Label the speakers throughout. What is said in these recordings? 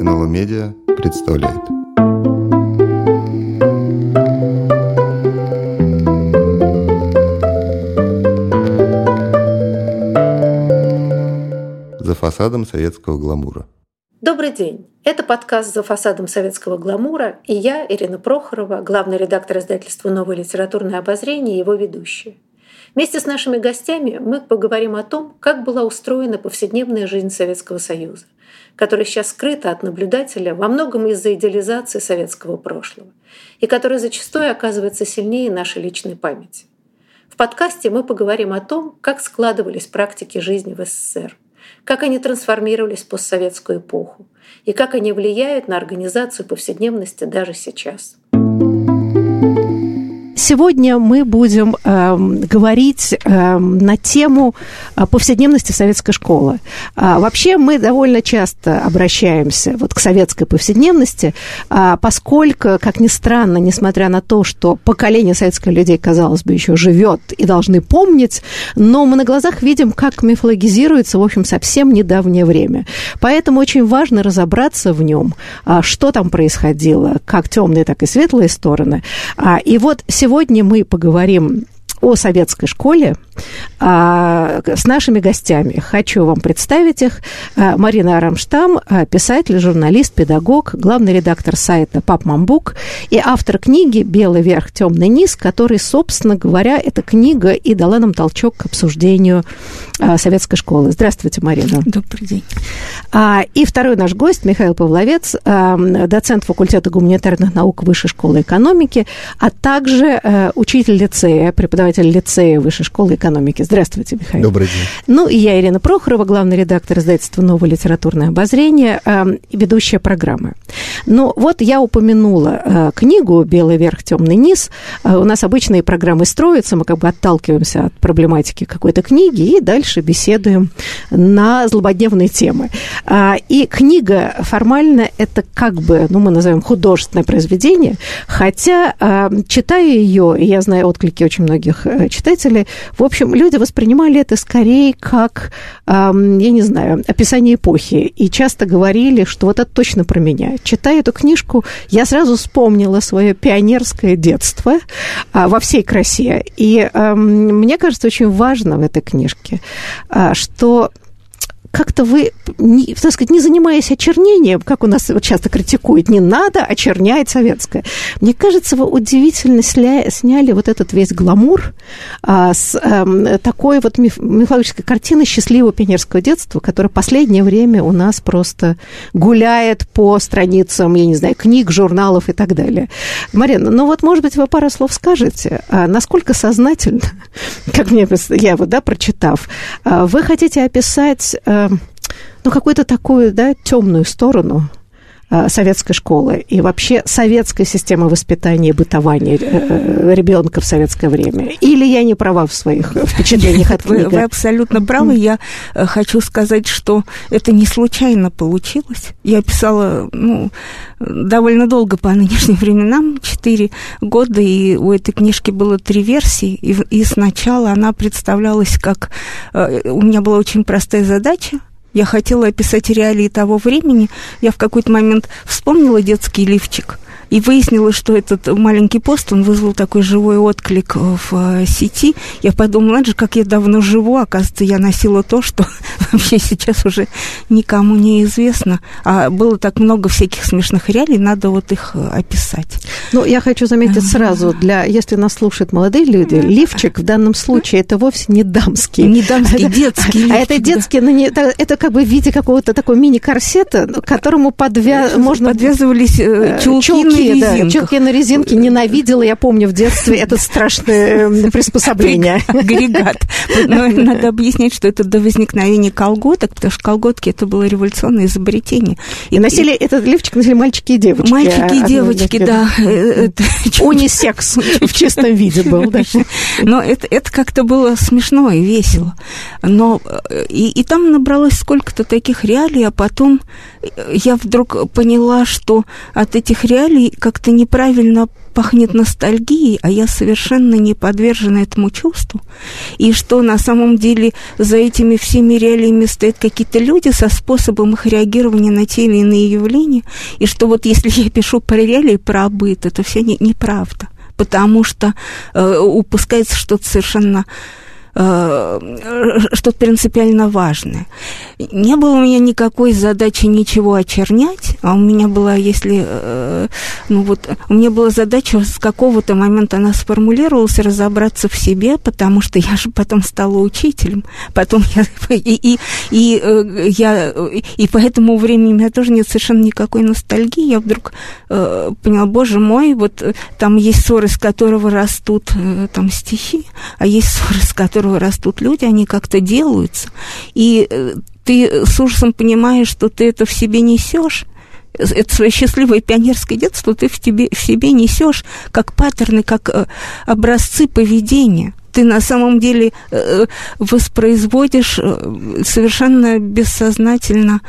Speaker 1: НЛО Медиа представляет. За фасадом советского гламура.
Speaker 2: Добрый день. Это подкаст «За фасадом советского гламура» и я, Ирина Прохорова, главный редактор издательства «Новое литературное обозрение» и его ведущая. Вместе с нашими гостями мы поговорим о том, как была устроена повседневная жизнь Советского Союза, которая сейчас скрыта от наблюдателя во многом из-за идеализации советского прошлого и которая зачастую оказывается сильнее нашей личной памяти. В подкасте мы поговорим о том, как складывались практики жизни в СССР, как они трансформировались в постсоветскую эпоху и как они влияют на организацию повседневности даже сейчас.
Speaker 3: Сегодня мы будем э, говорить э, на тему э, повседневности советской школы. А, вообще мы довольно часто обращаемся вот к советской повседневности, а, поскольку, как ни странно, несмотря на то, что поколение советских людей, казалось бы, еще живет и должны помнить, но мы на глазах видим, как мифологизируется, в общем, совсем недавнее время. Поэтому очень важно разобраться в нем, а, что там происходило, как темные, так и светлые стороны. А, и вот сегодня Сегодня мы поговорим о советской школе с нашими гостями. Хочу вам представить их. А, Марина Арамштам, а, писатель, журналист, педагог, главный редактор сайта Пап Мамбук и автор книги «Белый верх, темный низ», который, собственно говоря, эта книга и дала нам толчок к обсуждению советской школы. Здравствуйте, Марина.
Speaker 4: Добрый день.
Speaker 3: И второй наш гость Михаил Павловец, доцент факультета гуманитарных наук Высшей школы экономики, а также учитель лицея, преподаватель лицея Высшей школы экономики экономики. Здравствуйте, Михаил.
Speaker 1: Добрый день.
Speaker 3: Ну, и я, Ирина Прохорова, главный редактор издательства «Новое литературное обозрение», э, ведущая программы. Ну, вот я упомянула э, книгу «Белый верх, темный низ». Э, у нас обычные программы строятся, мы как бы отталкиваемся от проблематики какой-то книги и дальше беседуем на злободневные темы. Э, и книга формально это как бы, ну, мы назовем художественное произведение, хотя, э, читая ее, и я знаю отклики очень многих читателей, в общем, люди воспринимали это скорее как, я не знаю, описание эпохи. И часто говорили, что вот это точно про меня. Читая эту книжку, я сразу вспомнила свое пионерское детство а, во всей красе. И мне кажется, очень важно в этой книжке, а, что как-то вы, не, так сказать, не занимаясь очернением, как у нас часто критикуют, не надо очернять советское. Мне кажется, вы удивительно сля, сняли вот этот весь гламур а, с а, такой вот миф, мифологической картины счастливого пионерского детства, которое последнее время у нас просто гуляет по страницам, я не знаю, книг, журналов и так далее. Марина, ну вот, может быть, вы пару слов скажете, а насколько сознательно, как мне, я вот, да, прочитав, а, вы хотите описать а, ну, какую-то такую, да, темную сторону. Э, советской школы и вообще советской системы воспитания и бытования э, ребенка в советское время? Или я не права в своих впечатлениях от книги?
Speaker 4: Вы, вы абсолютно правы. Я э, хочу сказать, что это не случайно получилось. Я писала ну, довольно долго по нынешним временам, четыре года, и у этой книжки было три версии, и, и сначала она представлялась как... У меня была очень простая задача, я хотела описать реалии того времени. Я в какой-то момент вспомнила детский лифчик – и выяснилось, что этот маленький пост, он вызвал такой живой отклик в э, сети. Я подумала, надо же, как я давно живу. Оказывается, я носила то, что вообще сейчас уже никому не известно. А было так много всяких смешных реалий, надо вот их э, описать.
Speaker 3: Ну, я хочу заметить сразу, для, если нас слушают молодые люди, лифчик в данном случае это вовсе не дамский.
Speaker 4: Не дамский, детский лифчик.
Speaker 3: А это детский, но не, это, это как бы в виде какого-то такого мини-корсета, к которому подвя... можно...
Speaker 4: подвязывались э, чулки,
Speaker 3: чулки, да, чулки на резинке. Ненавидела, я помню, в детстве это страшное приспособление.
Speaker 4: Агрегат. Но надо объяснять, что это до возникновения колготок, потому что колготки это было революционное изобретение.
Speaker 3: И носили этот лифчик носили мальчики и девочки.
Speaker 4: Мальчики и девочки, да.
Speaker 3: Э, Унисекс в чистом виде был, да.
Speaker 4: Но это, это как-то было смешно и весело. Но э, и, и там набралось сколько-то таких реалий, а потом я вдруг поняла, что от этих реалий как-то неправильно пахнет ностальгией, а я совершенно не подвержена этому чувству, и что на самом деле за этими всеми реалиями стоят какие-то люди со способом их реагирования на те или иные явления, и что вот если я пишу про реалии, про быт, это все не, неправда, потому что э, упускается что-то совершенно что-то принципиально важное. Не было у меня никакой задачи ничего очернять, а у меня была, если, э, ну вот, у меня была задача с какого-то момента она сформулировалась, разобраться в себе, потому что я же потом стала учителем, потом я, и, и, и, э, я, и по этому времени у меня тоже нет совершенно никакой ностальгии, я вдруг поняла, боже мой, вот там есть ссоры, с которого растут там стихи, а есть ссоры, с которого которого растут люди, они как-то делаются, и э, ты с ужасом понимаешь, что ты это в себе несешь, это свое счастливое пионерское детство ты в, тебе, в себе несешь как паттерны, как э, образцы поведения. Ты на самом деле э, воспроизводишь совершенно бессознательно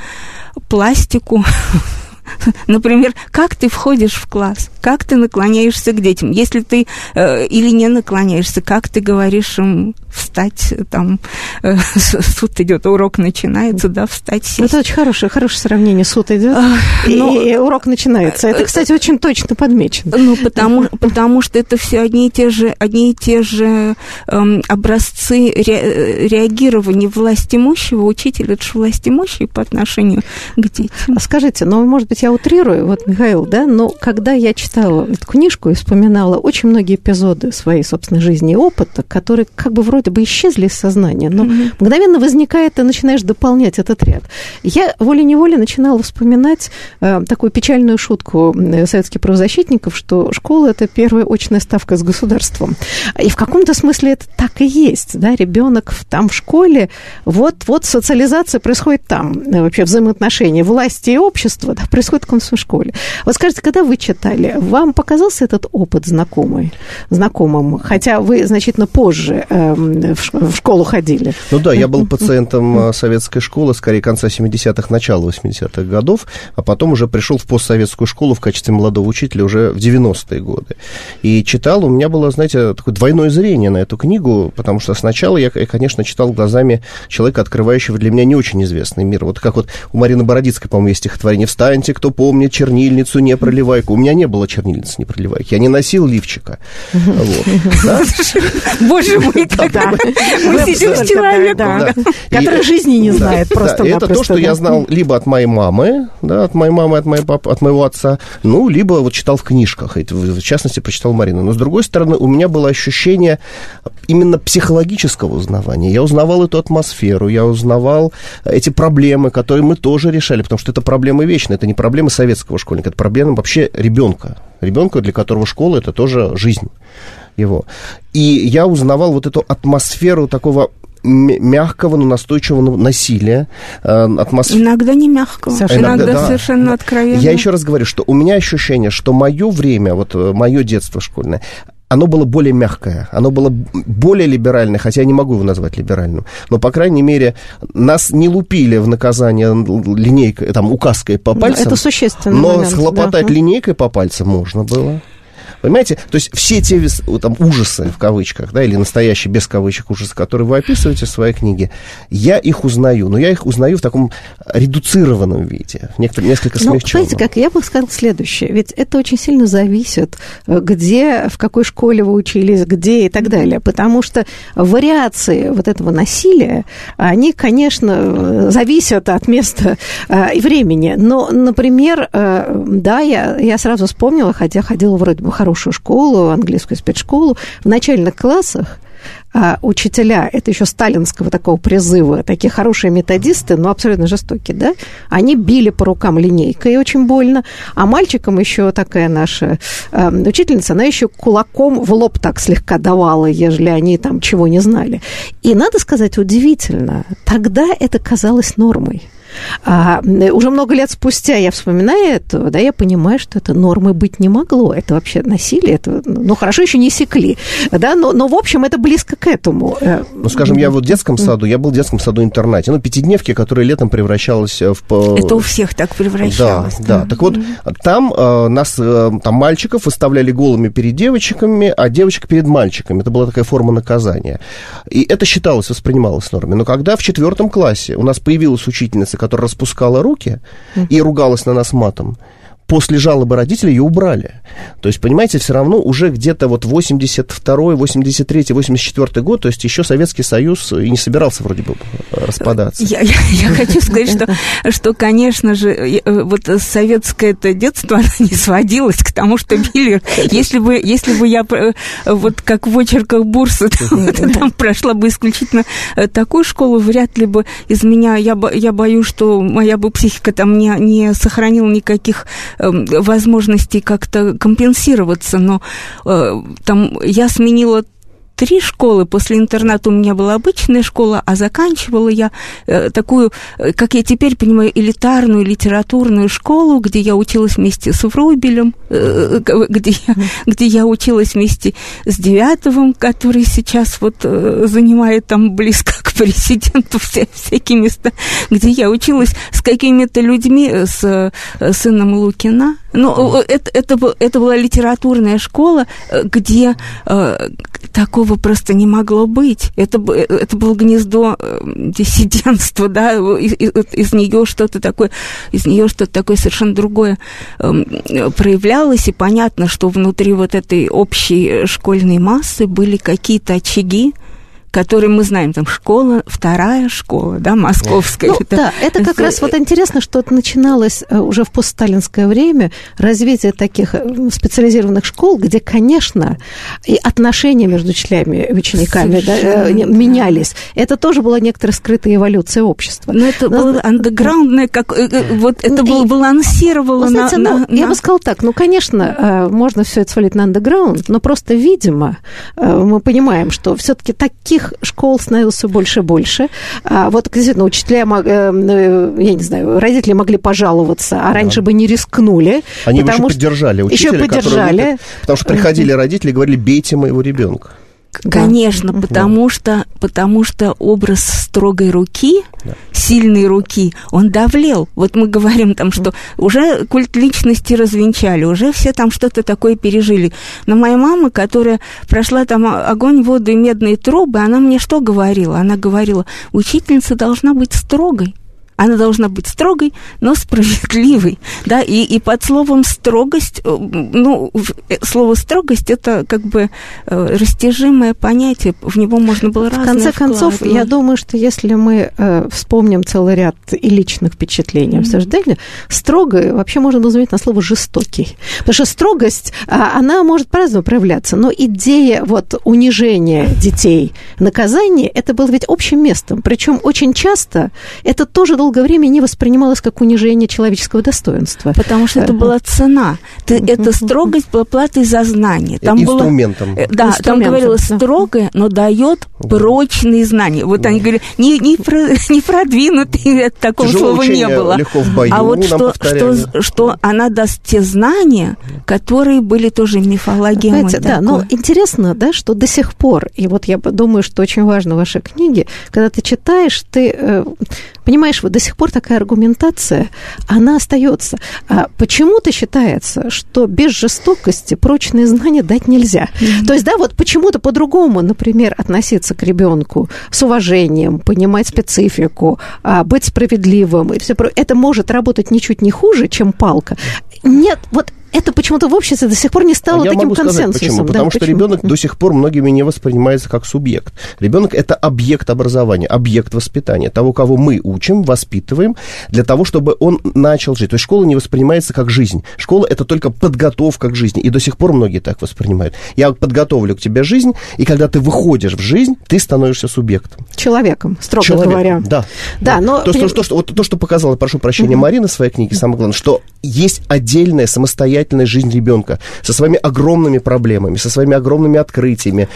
Speaker 4: пластику Например, как ты входишь в класс, как ты наклоняешься к детям. Если ты э, или не наклоняешься, как ты говоришь им встать, там, э, суд идет, урок начинается, да, встать, сесть.
Speaker 3: Это очень хорошее, хорошее сравнение. Суд идет, а, и, но, и урок начинается. Это, кстати, очень точно подмечено.
Speaker 4: Ну, потому, потому что это все одни и те же, одни и те же эм, образцы ре, реагирования власть имущего. Учитель – это же власть имущий по отношению к детям.
Speaker 3: А скажите, ну, может быть, я утрирую, вот, Михаил, да, но когда я читала эту книжку и вспоминала очень многие эпизоды своей собственной жизни и опыта, которые как бы вроде бы исчезли из сознания, но mm-hmm. мгновенно возникает, и начинаешь дополнять этот ряд. Я волей-неволей начинала вспоминать э, такую печальную шутку советских правозащитников, что школа – это первая очная ставка с государством. И в каком-то смысле это так и есть, да, ребенок там в школе, вот, вот социализация происходит там, э, вообще взаимоотношения власти и общества, да, происходит в конце школе. Вот скажите, когда вы читали, вам показался этот опыт знакомый, знакомым, хотя вы значительно позже э, в школу ходили?
Speaker 5: Ну да, я был пациентом э, советской школы, скорее, конца 70-х, начала 80-х годов, а потом уже пришел в постсоветскую школу в качестве молодого учителя уже в 90-е годы. И читал, у меня было, знаете, такое двойное зрение на эту книгу, потому что сначала я, конечно, читал глазами человека, открывающего для меня не очень известный мир. Вот как вот у Марины Бородицкой, по-моему, есть стихотворение «Встань, Встаньте, кто помнит, чернильницу не проливайку. У меня не было чернильницы не проливайки. Я не носил лифчика.
Speaker 4: Боже мой, мы сидим с человеком,
Speaker 3: который жизни не знает просто
Speaker 5: Это то, что я знал либо от моей мамы, да, от моей мамы, от от моего отца, ну, либо вот читал в книжках, в частности, прочитал Марину. Но, с другой стороны, у меня было ощущение именно психологического узнавания. Я узнавал эту атмосферу, я узнавал эти проблемы, которые мы тоже решали, потому что это проблемы вечные, это не проблема советского школьника, это проблема вообще ребенка. Ребенка, для которого школа это тоже жизнь его. И я узнавал вот эту атмосферу такого мягкого, но настойчивого насилия.
Speaker 4: Э, атмосф... Иногда не мягкого, совершенно, иногда да. совершенно откровенно.
Speaker 5: Я еще раз говорю, что у меня ощущение, что мое время, вот э, мое детство школьное, оно было более мягкое, оно было более либеральное, хотя я не могу его назвать либеральным, но, по крайней мере, нас не лупили в наказание линейкой, там, указкой по ну, пальцам.
Speaker 3: Это существенно.
Speaker 5: Но момент, схлопотать да. линейкой по пальцам можно было. Понимаете? То есть все те там, ужасы, в кавычках, да, или настоящие, без кавычек, ужасы, которые вы описываете в своей книге, я их узнаю, но я их узнаю в таком редуцированном виде, некотор, несколько смягченном. Ну,
Speaker 3: знаете, как я бы сказала следующее, ведь это очень сильно зависит, э, где, в какой школе вы учились, где и так далее, потому что вариации вот этого насилия, они, конечно, зависят от места э, и времени, но, например, э, да, я, я сразу вспомнила, хотя ходила вроде бы хорошо хорошую школу, английскую спецшколу, в начальных классах а учителя, это еще сталинского такого призыва, такие хорошие методисты, но абсолютно жестокие, да, они били по рукам линейкой очень больно, а мальчикам еще такая наша э, учительница, она еще кулаком в лоб так слегка давала, ежели они там чего не знали. И надо сказать, удивительно, тогда это казалось нормой. А, уже много лет спустя я вспоминаю это, да, я понимаю, что это нормы быть не могло. Это вообще насилие, это, ну, хорошо, еще не секли, да, но, но в общем, это близко к этому. Э,
Speaker 5: ну, скажем, я вот в детском саду, я был в детском саду-интернате, ну, пятидневки, которые летом превращалась в...
Speaker 4: Это у всех так превращалось.
Speaker 5: Да, да. Так вот, там э, нас, э, там мальчиков выставляли голыми перед девочками, а девочек перед мальчиками. Это была такая форма наказания. И это считалось, воспринималось нормой. Но когда в четвертом классе у нас появилась учительница, которая распускала руки и ругалась на нас матом, после жалобы родителей ее убрали. То есть, понимаете, все равно уже где-то вот 82 83 84 год, то есть еще Советский Союз и не собирался вроде бы распадаться.
Speaker 4: Я, я, я хочу сказать, что, что, конечно же, э, вот советское это детство, оно не сводилось к тому, что били. Если бы, если бы я э, вот как в очерках Бурса там, там прошла бы исключительно э, такую школу, вряд ли бы из меня, я, я боюсь, что моя бы психика там не, не сохранила никаких возможностей как-то компенсироваться, но э, там я сменила три школы. После интерната у меня была обычная школа, а заканчивала я э, такую, э, как я теперь понимаю, элитарную литературную школу, где я училась вместе с Врубелем, э, где, я, где я училась вместе с Девятовым, который сейчас вот занимает там близко к президенту вся, всякие места, где я училась с какими-то людьми, с сыном Лукина. Ну, это, это, это была литературная школа, где э, такого просто не могло быть. Это, это было гнездо э, диссидентства, да, из, из, нее что-то такое, из нее что-то такое совершенно другое эм, проявлялось, и понятно, что внутри вот этой общей школьной массы были какие-то очаги, который мы знаем, там школа, вторая школа, да, московская.
Speaker 3: Ну, это, да, это как раз вот интересно, что это начиналось э, уже в постсталинское время, развитие таких э, специализированных школ, где, конечно, и отношения между членами, учениками да, э, менялись. Это тоже была некоторая скрытая эволюция общества.
Speaker 4: Но это Но, было андеграундное, как вот это было балансировало
Speaker 3: знаете,
Speaker 4: на,
Speaker 3: ну,
Speaker 4: на...
Speaker 3: Я бы сказала так, ну, конечно, можно все это свалить на андеграунд, но просто, видимо, мы понимаем, что все-таки таких таких школ становилось все больше и больше. А вот, действительно, учителя, э, э, я не знаю, родители могли пожаловаться, а раньше да. бы не рискнули.
Speaker 5: Они бы еще поддержали учителя,
Speaker 3: еще поддержали. Которые,
Speaker 5: потому что приходили родители и говорили, бейте моего ребенка.
Speaker 4: Конечно, да. потому что потому что образ строгой руки, да. сильной руки, он давлел. Вот мы говорим там, что уже культ личности развенчали, уже все там что-то такое пережили. Но моя мама, которая прошла там огонь, воду и медные трубы, она мне что говорила? Она говорила, учительница должна быть строгой. Она должна быть строгой, но справедливой. Да? И, и под словом строгость, э, ну, э, слово строгость это как бы э, растяжимое понятие, в него можно было
Speaker 3: В конце концов, я думаю, что если мы э, вспомним целый ряд и личных впечатлений mm-hmm. обсуждения, строго вообще можно заменить на слово жестокий. Потому что строгость, а, она может по-разному проявляться, но идея вот унижения детей, наказания, это было ведь общим местом. Причем очень часто это тоже долго долгое время не воспринималось как унижение человеческого достоинства.
Speaker 4: Потому что это была цена. Ты, эта строгость была платой за знание.
Speaker 5: Там Инструментом. Было,
Speaker 4: да, Инструментом, там говорилось да. строгое, но дает да. прочные знания. Вот да. они говорили, не, не, про, не продвинутый, такого Тяжелое слова не было.
Speaker 5: Легко в бою,
Speaker 4: а вот что, что, что она даст те знания, которые были тоже мифологемой.
Speaker 3: Знаете, да, но интересно, да, что до сих пор, и вот я думаю, что очень важно в вашей книге, когда ты читаешь, ты э, понимаешь, вот до сих пор такая аргументация, она остается. А почему-то считается, что без жестокости прочные знания дать нельзя. Mm-hmm. То есть, да, вот почему-то по-другому, например, относиться к ребенку с уважением, понимать специфику, а, быть справедливым и все это может работать ничуть не хуже, чем палка. Нет, вот это почему-то в обществе до сих пор не стало а таким
Speaker 5: я могу
Speaker 3: консенсусом.
Speaker 5: Сказать, почему? Потому да, что почему? ребенок до сих пор многими не воспринимается как субъект. Ребенок это объект образования, объект воспитания, того, кого мы учим, воспитываем, для того, чтобы он начал жить. То есть школа не воспринимается как жизнь. Школа это только подготовка к жизни. И до сих пор многие так воспринимают. Я подготовлю к тебе жизнь, и когда ты выходишь в жизнь, ты становишься субъектом.
Speaker 3: Человеком, строго
Speaker 5: Человеком,
Speaker 3: говоря.
Speaker 5: Да. Да, да. но... То, то, то, что, вот, то, что показала, прошу прощения, угу. Марина в своей книге, самое главное, что есть отдельная самостоятельная самостоятельная жизнь ребенка со своими огромными проблемами, со своими огромными открытиями,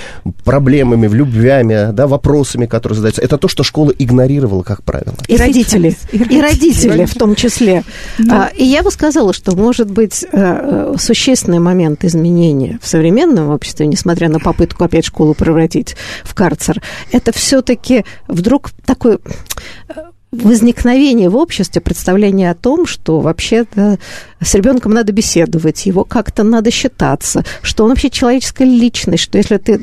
Speaker 5: проблемами, влюбвями, да, вопросами, которые задаются. Это то, что школа игнорировала, как правило.
Speaker 3: И, родители, и родители, и родители в том числе. Да. А, и я бы сказала, что, может быть, э, существенный момент изменения в современном обществе, несмотря на попытку опять школу превратить в карцер, это все-таки вдруг такой э, возникновение в обществе представления о том, что вообще-то с ребенком надо беседовать, его как-то надо считаться, что он вообще человеческая личность, что если ты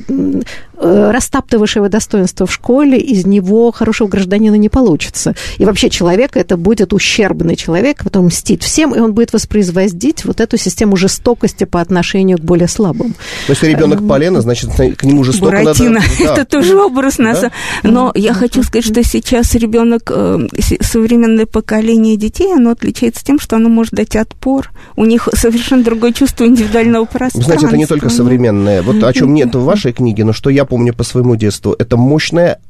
Speaker 3: э, растаптываешь его достоинство в школе, из него хорошего гражданина не получится. И вообще человек это будет ущербный человек, потом мстит всем, и он будет воспроизводить вот эту систему жестокости по отношению к более слабым.
Speaker 5: То есть ребенок эм, полена, значит, к нему жестоко
Speaker 4: Буратино. надо... Да. Это тоже образ нас. Да? Но я хочу сказать, что сейчас ребенок, э, современное поколение детей, оно отличается тем, что оно может дать отпор пор. У них совершенно другое чувство индивидуального пространства.
Speaker 5: Знаете, это не только современное. Вот о чем нет в вашей книге, но что я помню по своему детству, это мощная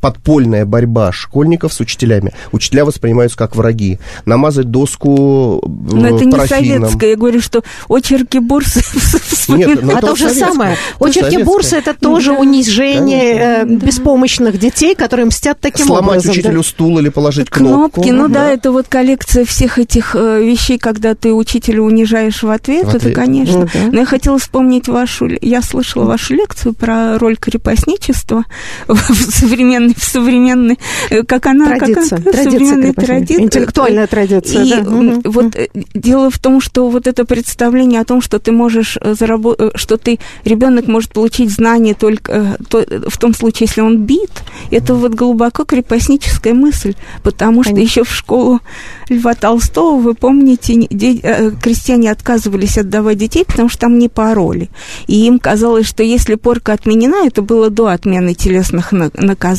Speaker 5: подпольная борьба школьников с учителями. Учителя воспринимаются как враги. Намазать доску
Speaker 4: Но это не советское. Я говорю, что очерки бурсы...
Speaker 3: Нет, а то же самое. Очерки бурсы – это тоже унижение э, беспомощных детей, которые мстят таким
Speaker 5: образом. Сломать учителю стул или положить кнопку.
Speaker 4: Кнопки, ну да, это вот коллекция всех этих э, вещей, когда ты учителя унижаешь в ответ, это, конечно. Ну Но я хотела вспомнить вашу... Я слышала вашу лекцию про роль крепостничества в современной, в современной, э, как она,
Speaker 3: традиция,
Speaker 4: как
Speaker 3: она, современная традиция, интеллектуальная традиция.
Speaker 4: И да. вот угу. дело в том, что вот это представление о том, что ты можешь э, заработать, что ты ребенок может получить знания только то, в том случае, если он бит, это вот глубоко крепостническая мысль, потому что еще в школу Льва Толстого, вы помните, крестьяне отказывались отдавать детей, потому что там не пароли. И им казалось, что если порка отменена, это было до отмены телесных наказаний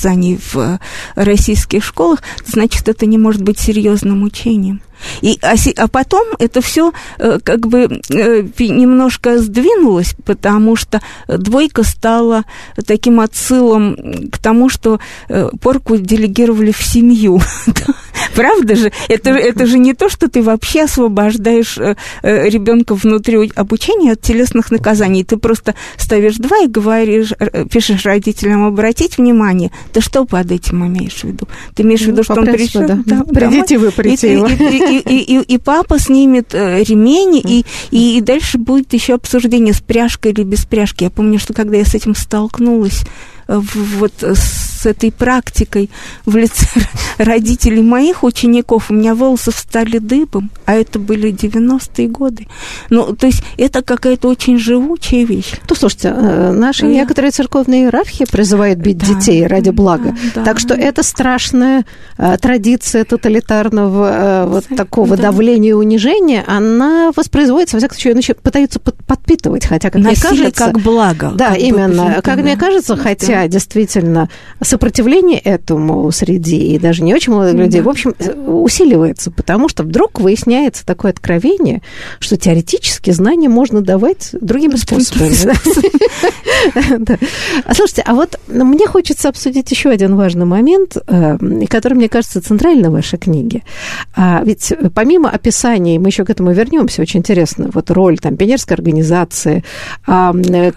Speaker 4: в российских школах, значит, это не может быть серьезным учением. И, а, а потом это все э, как бы э, немножко сдвинулось, потому что двойка стала таким отсылом к тому, что э, порку делегировали в семью. Правда же? Это, это же не то, что ты вообще освобождаешь ребенка внутри обучения от телесных наказаний. Ты просто ставишь два и говоришь, пишешь родителям обратить внимание. Ты что под этим имеешь в виду? Ты имеешь в виду, ну, что он пришел...
Speaker 3: Да. Придите вы, придите его
Speaker 4: и, и, и папа снимет э, ремень, и, и, и дальше будет еще обсуждение с пряжкой или без пряжки. Я помню, что когда я с этим столкнулась, вот с этой практикой в лице родителей моих учеников, у меня волосы встали дыбом, а это были 90-е годы. Ну, то есть это какая-то очень живучая вещь.
Speaker 3: То, слушайте, э, наши Я... некоторые церковные иерархии призывают бить да. детей ради блага. Да, так что это страшная э, традиция тоталитарного э, вот такого да. давления и унижения, она воспроизводится, во всяком случае, пытаются подпитывать, хотя, как
Speaker 4: Насилие
Speaker 3: мне кажется...
Speaker 4: как благо.
Speaker 3: Да, как именно. Бы, как да. мне кажется, хотя хотя действительно сопротивление этому среди и даже не очень молодых людей, да. в общем, усиливается, потому что вдруг выясняется такое откровение, что теоретически знания можно давать другими способами. А слушайте, а вот мне хочется обсудить еще один важный момент, э, который, мне кажется, центральный в вашей книге. А ведь помимо описаний, мы еще к этому вернемся, очень интересно, вот роль там пионерской организации, э,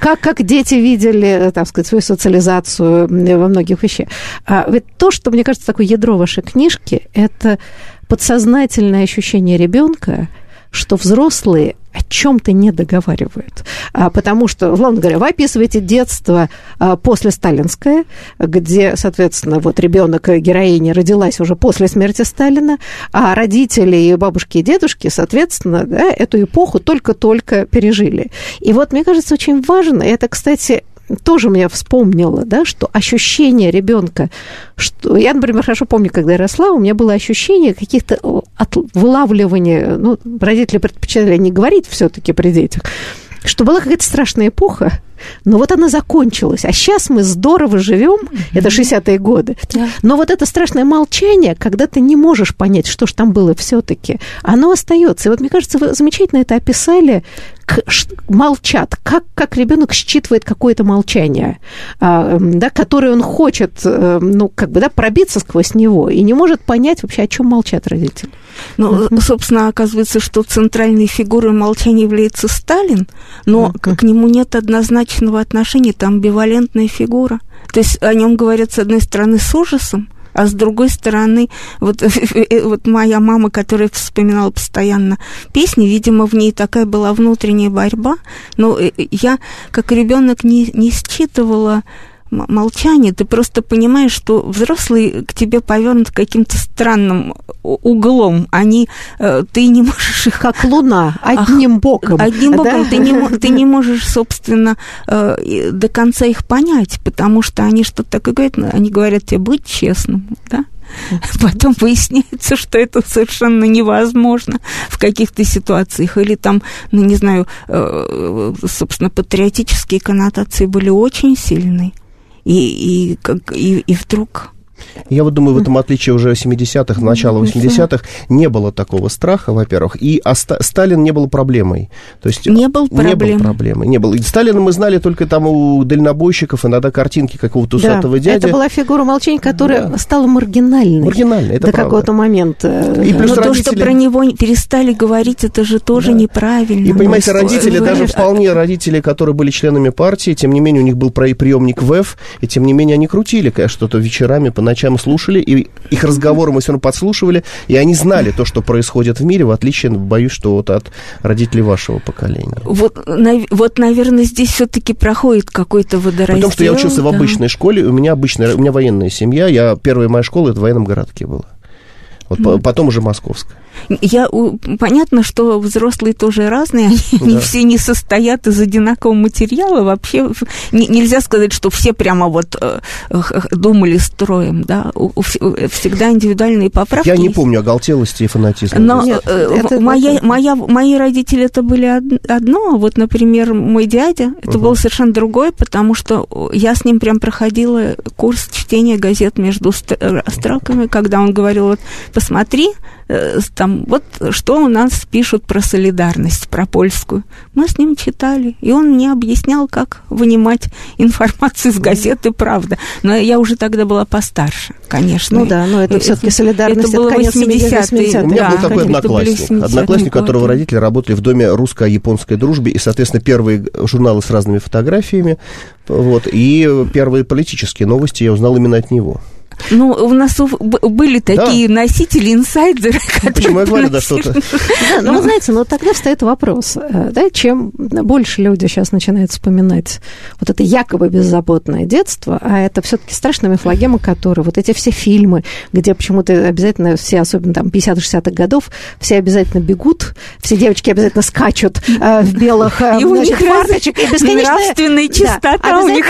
Speaker 3: как, как дети видели так сказать, свою социализацию во многих вещах. А ведь то, что, мне кажется, такое ядро вашей книжки, это подсознательное ощущение ребенка, что взрослые о чем-то не договаривают. А, потому что, условно говоря, вы описываете детство а, после сталинское, где, соответственно, вот ребенок героини родилась уже после смерти Сталина, а родители и бабушки и дедушки, соответственно, да, эту эпоху только-только пережили. И вот, мне кажется, очень важно, это, кстати, тоже мне вспомнила, да, что ощущение ребенка, что я, например, хорошо помню, когда я росла, у меня было ощущение каких-то от вылавливания, ну, родители предпочитали не говорить все-таки при детях, что была какая-то страшная эпоха, но вот она закончилась. А сейчас мы здорово живем, mm-hmm. это 60-е годы. Yeah. Но вот это страшное молчание, когда ты не можешь понять, что же там было все-таки, оно остается. И вот мне кажется, вы замечательно это описали, к, молчат, как, как ребенок считывает какое-то молчание, а, да, которое он хочет, э, ну, как бы, да, пробиться сквозь него и не может понять вообще, о чем молчат родители.
Speaker 4: Ну, uh-huh. собственно, оказывается, что центральной фигурой молчания является Сталин, но uh-huh. к нему нет однозначного отношения, там амбивалентная фигура. То есть о нем говорят, с одной стороны, с ужасом, а с другой стороны, вот, э, вот моя мама, которая вспоминала постоянно песни, видимо, в ней такая была внутренняя борьба, но э, я как ребенок не, не считывала молчание, ты просто понимаешь, что взрослый к тебе повернут каким-то странным углом. Они, э, ты не можешь их...
Speaker 3: Как луна, одним Ах, боком.
Speaker 4: Одним боком. Да? Ты, не, ты не можешь, собственно, э, до конца их понять, потому что они что-то такое говорят, они говорят тебе быть честным, да? Потом выясняется, что это совершенно невозможно в каких-то ситуациях. Или там, ну, не знаю, э, собственно, патриотические коннотации были очень сильные и, и, как, и, и вдруг
Speaker 5: я вот думаю, в этом отличие уже 70-х, начала 80-х не было такого страха, во-первых, и а Сталин не был проблемой. То есть
Speaker 4: не был проблемой.
Speaker 5: Не был проблемой, не был. Сталина мы знали только там у дальнобойщиков, иногда картинки какого-то усатого
Speaker 3: да,
Speaker 5: дяди.
Speaker 3: это была фигура молчания, которая да. стала маргинальной.
Speaker 5: Маргинальной, это
Speaker 3: До какого-то момента.
Speaker 4: И плюс Но родители... то, что про него перестали говорить, это же тоже да. неправильно.
Speaker 5: И, понимаете, родители, даже вполне родители, которые были членами партии, тем не менее, у них был приемник ВЭФ, и тем не менее они крутили что-то вечерами по ночам слушали, и их разговоры мы все равно подслушивали, и они знали то, что происходит в мире, в отличие, боюсь, что вот от родителей вашего поколения.
Speaker 4: Вот, вот наверное, здесь все-таки проходит какой-то водораздел.
Speaker 5: Потому что я учился да. в обычной школе, у меня обычная, у меня военная семья, я, первая моя школа, это в военном городке была. Вот mm. потом уже московская.
Speaker 4: Я, понятно, что взрослые тоже разные, они да. не все не состоят из одинакового материала. Вообще не, нельзя сказать, что все прямо вот э, думали строем, да. У, у, всегда индивидуальные поправки.
Speaker 5: Я не помню оголтелости и фанатизма.
Speaker 4: Но Нет, э, это, моя, это... Моя, мои родители это были одно, а вот, например, мой дядя, это угу. было совершенно другое, потому что я с ним прям проходила курс чтения газет между строками, когда он говорил, вот, посмотри, Э, там, вот что у нас пишут про солидарность, про польскую. Мы с ним читали, и он мне объяснял, как вынимать информацию из газеты «Правда». Но я уже тогда была постарше, конечно.
Speaker 3: Ну да, но это все-таки солидарность, это,
Speaker 4: было 80-е.
Speaker 5: У меня да, был такой одноклассник, одноклассник, у которого родители работали в Доме русско-японской дружбы, и, соответственно, первые журналы с разными фотографиями, вот, и первые политические новости я узнал именно от него.
Speaker 4: Ну, у нас были такие да. носители, инсайдеры,
Speaker 5: которые... Почему я говорю, да, что-то...
Speaker 3: Да, ну, вы знаете, ну, тогда встает вопрос, э, да, чем больше люди сейчас начинают вспоминать вот это якобы беззаботное детство, а это все таки страшная мифологема, которая... Вот эти все фильмы, где почему-то обязательно все, особенно там 50-60-х годов, все обязательно бегут, все девочки обязательно скачут э, в белых э,
Speaker 4: и у них фарточек. И бесконечная чистота
Speaker 3: да, у них.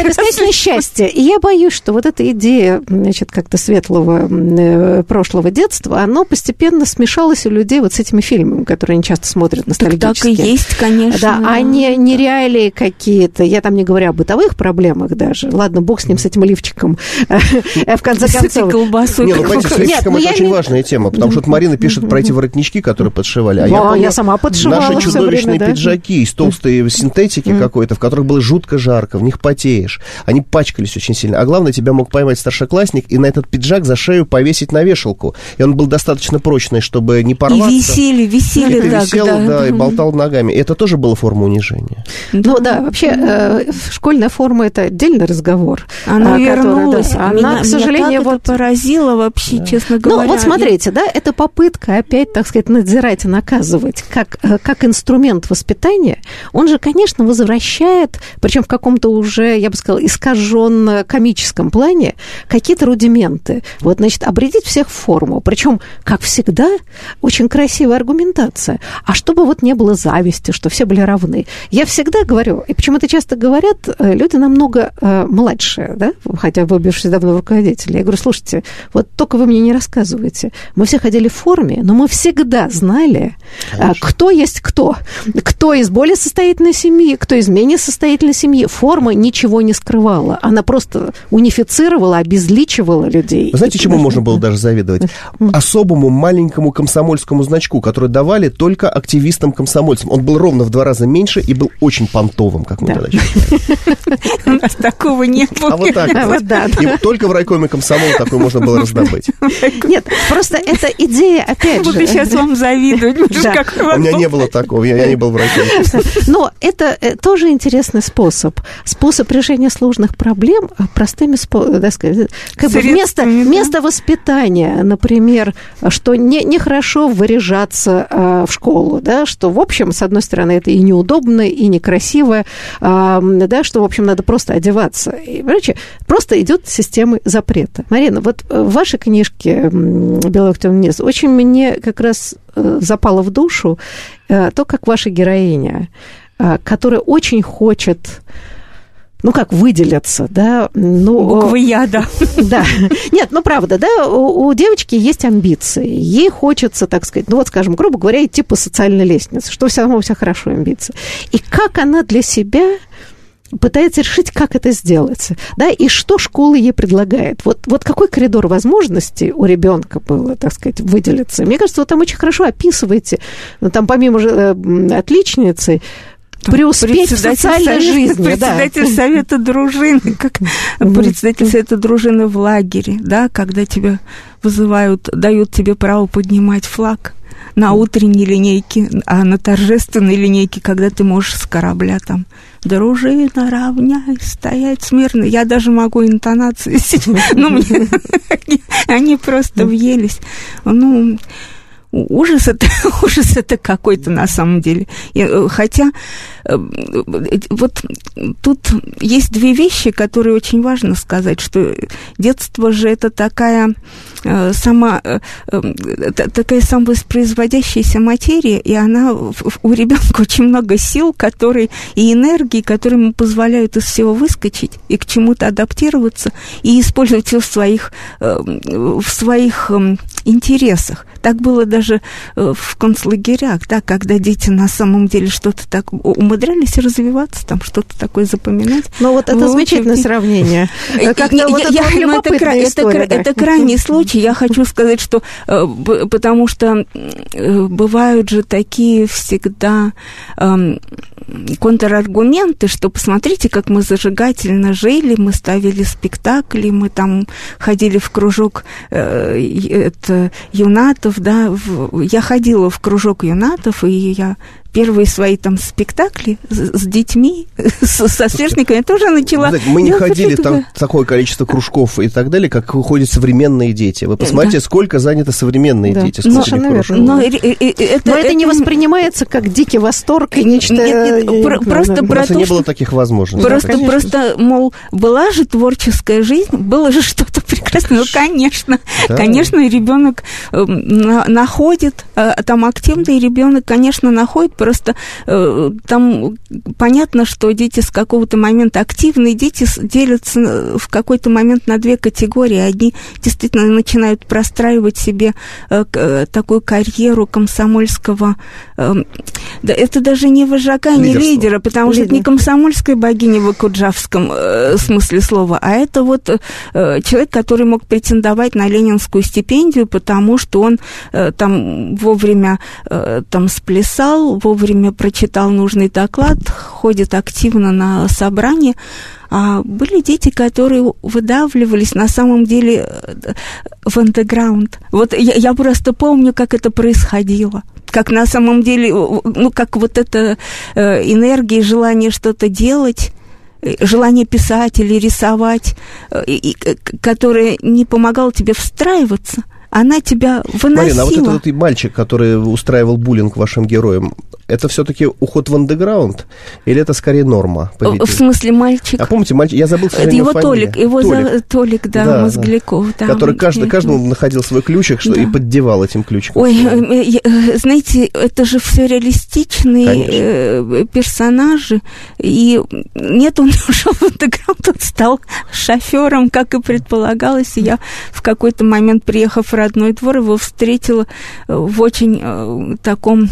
Speaker 3: счастье. И я боюсь, что вот эта идея, значит, как-то светлого э, прошлого детства, оно постепенно смешалось у людей вот с этими фильмами, которые они часто смотрят ностальгически.
Speaker 4: Так, так и есть, конечно.
Speaker 3: Да, а не, не реалии какие-то. Я там не говорю о бытовых проблемах даже. Ладно, бог с ним, с этим лифчиком. В конце концов. С этой
Speaker 5: колбасой. Не, ну, понимаете, с лифчиком это очень важная тема, потому что Марина пишет про эти воротнички, которые подшивали.
Speaker 3: А я сама подшивала
Speaker 5: Наши чудовищные пиджаки из толстой синтетики какой-то, в которых было жутко жарко, в них потеешь. Они пачкались очень сильно. А главное, тебя мог поймать старшеклассник и на этот пиджак за шею повесить на вешалку. И он был достаточно прочный, чтобы не порваться.
Speaker 4: И висели, висели
Speaker 5: и так, висел, да. да, и болтал ногами. Это тоже было форма унижения.
Speaker 3: Ну да, вообще э, школьная форма это отдельный разговор.
Speaker 4: Она а, вернулась. Которая, да, она, меня, к сожалению, меня вот поразила вообще, да. честно говоря.
Speaker 3: Ну вот смотрите, да, это попытка опять, так сказать, надзирать и наказывать как, э, как инструмент воспитания. Он же, конечно, возвращает, причем в каком-то уже, я бы сказала, искаженно комическом плане, какие-то рудименты аргументы. Вот, значит, обредить всех в форму. Причем, как всегда, очень красивая аргументация. А чтобы вот не было зависти, что все были равны. Я всегда говорю, и почему-то часто говорят, э, люди намного э, младше, да, хотя вы бывшие давно руководители. Я говорю, слушайте, вот только вы мне не рассказываете. Мы все ходили в форме, но мы всегда знали, э, Конечно. кто есть кто. Кто из более состоятельной семьи, кто из менее состоятельной семьи. Форма ничего не скрывала. Она просто унифицировала, обезличивала было людей.
Speaker 5: Вы знаете, чему можно было даже завидовать? Особому маленькому комсомольскому значку, который давали только активистам-комсомольцам. Он был ровно в два раза меньше и был очень понтовым, как мы
Speaker 3: Да.
Speaker 5: тогда считали.
Speaker 4: У нас такого не было.
Speaker 5: А вот так
Speaker 3: А,
Speaker 5: вот.
Speaker 3: вот да.
Speaker 5: И только в райкоме комсомола такой можно было раздобыть.
Speaker 3: Нет, просто эта идея, опять
Speaker 4: Буду
Speaker 3: же...
Speaker 4: сейчас вам завидовать.
Speaker 5: У меня не было такого, я не был в райкоме.
Speaker 3: Но это э, тоже интересный способ. Способ решения сложных проблем э, простыми способами, так сказать, как бы
Speaker 4: да.
Speaker 3: вместо воспитания, например, что не, нехорошо выряжаться э, в школу, да, что, в общем, с одной стороны, это и неудобно, и некрасиво, а, да, что, в общем, надо просто одеваться. И, короче, просто идет система запрета. Марина, вот э, в вашей книжке м, «Белый темный низ» очень мне как раз э, запало в душу э, то, как ваша героиня, э, которая очень хочет ну как выделиться, да, ну
Speaker 4: Буквы Я, да.
Speaker 3: да. Нет, ну правда, да, у, у девочки есть амбиции. Ей хочется, так сказать, ну вот, скажем, грубо говоря, идти по социальной лестнице, что все равно у всех хорошо амбиции. И как она для себя пытается решить, как это сделать, да, и что школа ей предлагает. Вот, вот какой коридор возможностей у ребенка было, так сказать, выделиться. Мне кажется, вы там очень хорошо описываете, ну, там помимо же э, отличницы, преуспеть в социальной
Speaker 4: совета-
Speaker 3: жизни. да.
Speaker 4: Председатель совета дружины, как председатель совета дружины в лагере, да, когда тебя вызывают, дают тебе право поднимать флаг на утренней линейке, а на торжественной линейке, когда ты можешь с корабля там дружина, равняй, стоять смирно. Я даже могу интонации, ну, мне, они просто въелись. Ну, ужас это, ужас это какой-то на самом деле. Э, хотя вот тут есть две вещи, которые очень важно сказать, что детство же это такая э, сама э, э, т- такая самовоспроизводящаяся материя, и она у ребенка очень много сил, которые и энергии, которые ему позволяют из всего выскочить и к чему-то адаптироваться и использовать все в своих э, в своих эм, интересах. Так было даже э, в концлагерях, да, когда дети на самом деле что-то так у- умудрялись развиваться, там что-то такое запоминать.
Speaker 3: Ну вот это
Speaker 4: Вы
Speaker 3: замечательное
Speaker 4: учите.
Speaker 3: сравнение. Как-то
Speaker 4: я-
Speaker 3: вот
Speaker 4: я-
Speaker 3: это
Speaker 4: я- ну,
Speaker 3: да.
Speaker 4: Крайний случай. Я хочу сказать, что э, потому что э, бывают же такие всегда эм, контраргументы, что посмотрите, как мы зажигательно жили, мы ставили спектакли, мы там ходили в кружок э, это, юнатов, да, в- я ходила в кружок юнатов, и я первые свои там спектакли с, с детьми, с- со сверстниками тоже начала.
Speaker 5: Знаете, мы не ходили
Speaker 4: это-
Speaker 5: там такое количество кружков и так далее, как ходят современные дети. Вы посмотрите, сколько заняты современные
Speaker 3: Да,
Speaker 5: дети.
Speaker 4: Но, э, э, это,
Speaker 3: Но это не
Speaker 4: это-
Speaker 3: воспринимается как дикий восторг и нечто...
Speaker 4: Нет, нет,
Speaker 3: я не
Speaker 4: про- просто
Speaker 3: да.
Speaker 4: про
Speaker 5: Просто
Speaker 4: то,
Speaker 5: не было таких возможностей.
Speaker 4: Просто,
Speaker 3: конечно.
Speaker 4: просто, мол, была же творческая жизнь, было же что-то прекрасное. Ну, конечно,
Speaker 5: Да.
Speaker 4: конечно, ребенок э, на- находит, э, там активный ребенок, конечно, находит, просто э, там понятно, что дети с какого-то момента, активные дети делятся э, в какой-то момент на две категории. Одни действительно начинают простраивать себе такую карьеру комсомольского, э, да, это даже не вожака, не
Speaker 5: Лидерство.
Speaker 4: лидера, потому что это не
Speaker 3: Лидер.
Speaker 4: комсомольская богиня в акуджавском смысле слова, а это вот человек, который мог претендовать на ленинскую стипендию, потому что он э, там вовремя э, там сплясал, вовремя прочитал нужный доклад, ходит активно на собрания. А были дети, которые выдавливались на самом деле э, в андеграунд. Вот я, я просто помню, как это происходило. Как на самом деле, ну, как вот эта э, энергия и желание что-то делать, желание писать или рисовать, э, и, и, которое не помогало тебе встраиваться, она тебя выносила.
Speaker 5: Марина, а вот этот и мальчик, который устраивал буллинг вашим героям, это все-таки уход в андеграунд? Или это скорее норма?
Speaker 4: В
Speaker 5: поведения?
Speaker 4: смысле мальчик?
Speaker 5: А помните, мальчик, я забыл, сожалению,
Speaker 4: его. Толик, его
Speaker 5: Толик,
Speaker 4: зовут Толик, да,
Speaker 5: Да.
Speaker 4: Мозгляков. Да,
Speaker 5: который каждый, каждому находил свой ключик что, и
Speaker 4: Да.
Speaker 5: поддевал этим ключиком.
Speaker 4: Ой, э, э, знаете, это же все реалистичные
Speaker 5: Конечно.
Speaker 4: э, персонажи. И нет, он ушел в андеграунд, он стал шофером, как и предполагалось. И я в какой-то момент, приехав в родной двор, его встретила э, в очень э, таком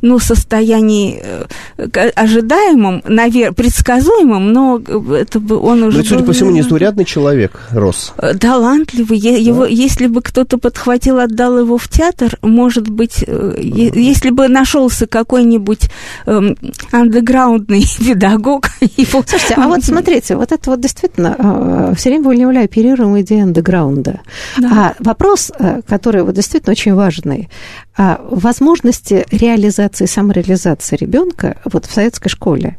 Speaker 4: ну, состоянии э, ожидаемом, навер... предсказуемом, но это бы он уже...
Speaker 5: Ну, судя по всему, незаурядный человек рос.
Speaker 4: Э, талантливый. Да. Его, если бы кто-то подхватил, отдал его в театр, может быть, uh-huh. если бы нашелся какой-нибудь эм, андеграундный педагог.
Speaker 3: Его... Слушайте, а вот смотрите, вот это вот действительно все время волей оперируем идеей андеграунда. Да. А вопрос, который вот действительно очень важный, а возможности реализации, самореализации ребенка вот в советской школе.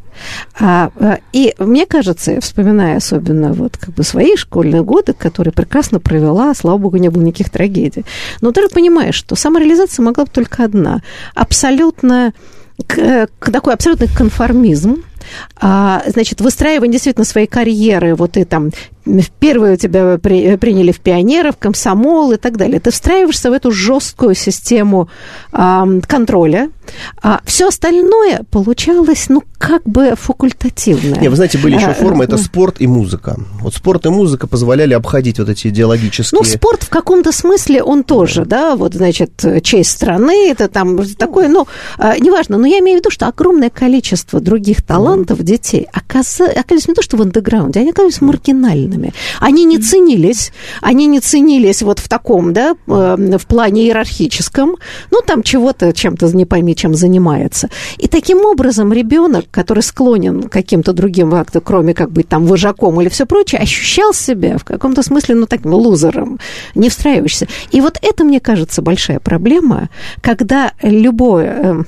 Speaker 3: А, а, и мне кажется, вспоминая особенно вот как бы свои школьные годы, которые прекрасно провела, слава богу, не было никаких трагедий, но ты же понимаешь, что самореализация могла бы только одна. Абсолютно такой абсолютный конформизм, а, значит, выстраивание действительно своей карьеры, вот ты там первые тебя при, приняли в пионеров, комсомол и так далее. Ты встраиваешься в эту жесткую систему а, контроля. А все остальное получалось, ну, как бы факультативное.
Speaker 5: Не, вы знаете, были еще а, формы, это спорт и музыка. Вот спорт и музыка позволяли обходить вот эти идеологические...
Speaker 3: Ну, спорт в каком-то смысле, он тоже, да, да вот, значит, честь страны, это там такое, ну, неважно, но я имею в виду, что огромное количество других талантов mm. детей оказались не то, что в андеграунде, они оказались маргинальными мужчинами. Они не ценились, они не ценились вот в таком, да, э, в плане иерархическом, ну, там чего-то, чем-то, не пойми, чем занимается. И таким образом ребенок, который склонен к каким-то другим актам, кроме как быть там вожаком или все прочее, ощущал себя в каком-то смысле, ну, таким лузером, не встраиваешься. И вот это, мне кажется, большая проблема, когда любое эм,